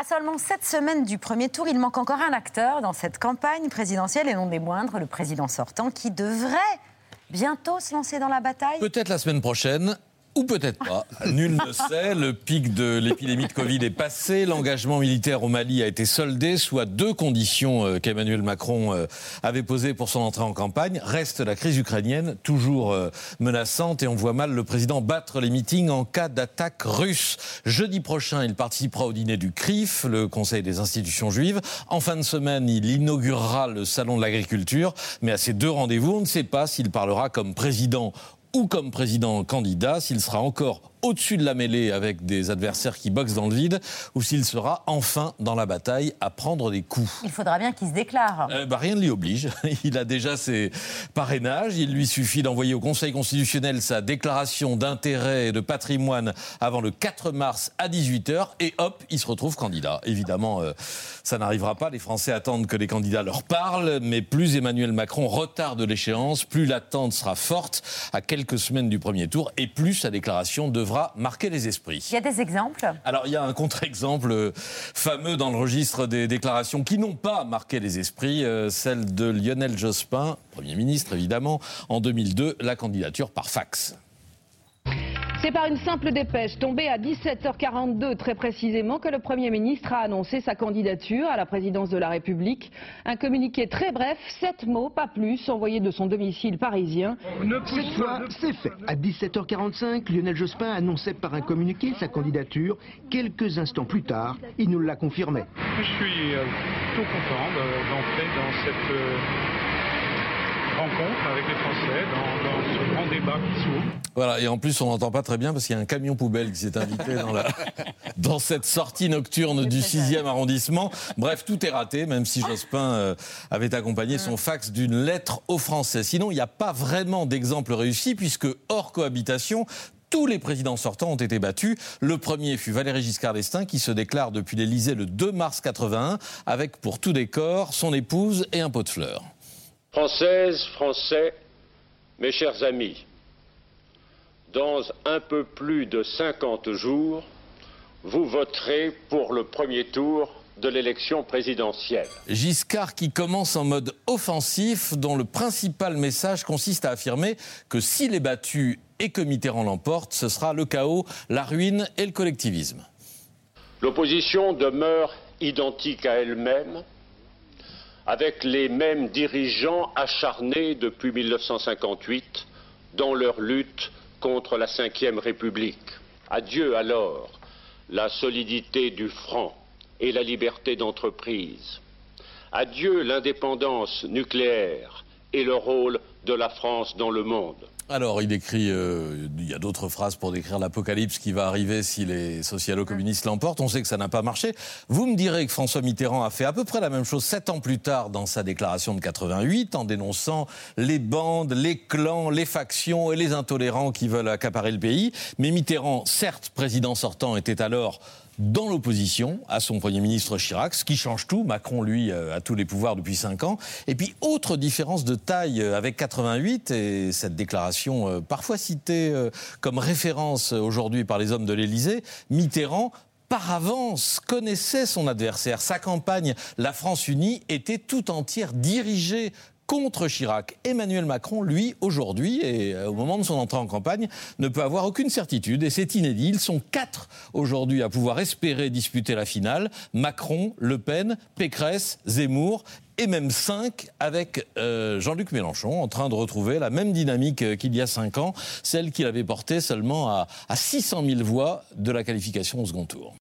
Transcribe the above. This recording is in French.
À seulement sept semaines du premier tour, il manque encore un acteur dans cette campagne présidentielle et non des moindres, le président sortant qui devrait bientôt se lancer dans la bataille. Peut-être la semaine prochaine. Ou peut-être pas. Nul ne sait. Le pic de l'épidémie de Covid est passé. L'engagement militaire au Mali a été soldé, soit deux conditions euh, qu'Emmanuel Macron euh, avait posées pour son entrée en campagne. Reste la crise ukrainienne, toujours euh, menaçante, et on voit mal le président battre les meetings en cas d'attaque russe. Jeudi prochain, il participera au dîner du CRIF, le Conseil des institutions juives. En fin de semaine, il inaugurera le Salon de l'agriculture. Mais à ces deux rendez-vous, on ne sait pas s'il parlera comme président ou comme président candidat, s'il sera encore au-dessus de la mêlée avec des adversaires qui boxent dans le vide, ou s'il sera enfin dans la bataille à prendre des coups. Il faudra bien qu'il se déclare. Euh, bah, rien ne l'y oblige. Il a déjà ses parrainages. Il lui suffit d'envoyer au Conseil constitutionnel sa déclaration d'intérêt et de patrimoine avant le 4 mars à 18h, et hop, il se retrouve candidat. Évidemment, euh, ça n'arrivera pas. Les Français attendent que les candidats leur parlent, mais plus Emmanuel Macron retarde l'échéance, plus l'attente sera forte à quelques semaines du premier tour, et plus sa déclaration devra marquer les esprits. Il y a des exemples Alors, il y a un contre-exemple fameux dans le registre des déclarations qui n'ont pas marqué les esprits, euh, celle de Lionel Jospin, Premier ministre évidemment, en 2002, la candidature par fax. C'est par une simple dépêche tombée à 17h42 très précisément que le Premier ministre a annoncé sa candidature à la présidence de la République. Un communiqué très bref, sept mots, pas plus, envoyé de son domicile parisien. Cette fois, c'est fait. À 17h45, Lionel Jospin annonçait par un communiqué sa candidature. Quelques instants plus tard, il nous l'a confirmé. Je suis euh, tout content d'entrer dans cette... Rencontre avec les Français dans, ce grand débat qui s'ouvre. Voilà, et en plus, on n'entend pas très bien parce qu'il y a un camion poubelle qui s'est invité dans, la, dans cette sortie nocturne du 6e arrondissement. Bref, tout est raté, même si Jospin euh, avait accompagné son fax d'une lettre aux Français. Sinon, il n'y a pas vraiment d'exemple réussi puisque, hors cohabitation, tous les présidents sortants ont été battus. Le premier fut Valéry Giscard d'Estaing qui se déclare depuis l'Élysée le 2 mars 81 avec pour tout décor son épouse et un pot de fleurs. Françaises, Français, mes chers amis, dans un peu plus de 50 jours, vous voterez pour le premier tour de l'élection présidentielle. Giscard qui commence en mode offensif, dont le principal message consiste à affirmer que s'il est battu et que Mitterrand l'emporte, ce sera le chaos, la ruine et le collectivisme. L'opposition demeure identique à elle-même avec les mêmes dirigeants acharnés depuis 1958 dans leur lutte contre la Ve République. Adieu alors la solidité du franc et la liberté d'entreprise. Adieu l'indépendance nucléaire et le rôle de la France dans le monde. Alors, il écrit, euh, il y a d'autres phrases pour décrire l'apocalypse qui va arriver si les socialo-communistes l'emportent. On sait que ça n'a pas marché. Vous me direz que François Mitterrand a fait à peu près la même chose sept ans plus tard dans sa déclaration de 88, en dénonçant les bandes, les clans, les factions et les intolérants qui veulent accaparer le pays. Mais Mitterrand, certes président sortant, était alors dans l'opposition à son Premier ministre Chirac, ce qui change tout. Macron, lui, euh, a tous les pouvoirs depuis 5 ans. Et puis, autre différence de taille euh, avec 88, et cette déclaration euh, parfois citée comme référence aujourd'hui par les hommes de l'Élysée, Mitterrand par avance connaissait son adversaire. Sa campagne, la France unie, était tout entière dirigée contre Chirac. Emmanuel Macron, lui, aujourd'hui, et euh, au moment de son entrée en campagne, ne peut avoir aucune certitude, et c'est inédit. Ils sont quatre aujourd'hui à pouvoir espérer disputer la finale. Macron, Le Pen, Pécresse, Zemmour et même cinq avec euh, Jean-Luc Mélenchon, en train de retrouver la même dynamique euh, qu'il y a cinq ans, celle qu'il avait portée seulement à, à 600 000 voix de la qualification au second tour.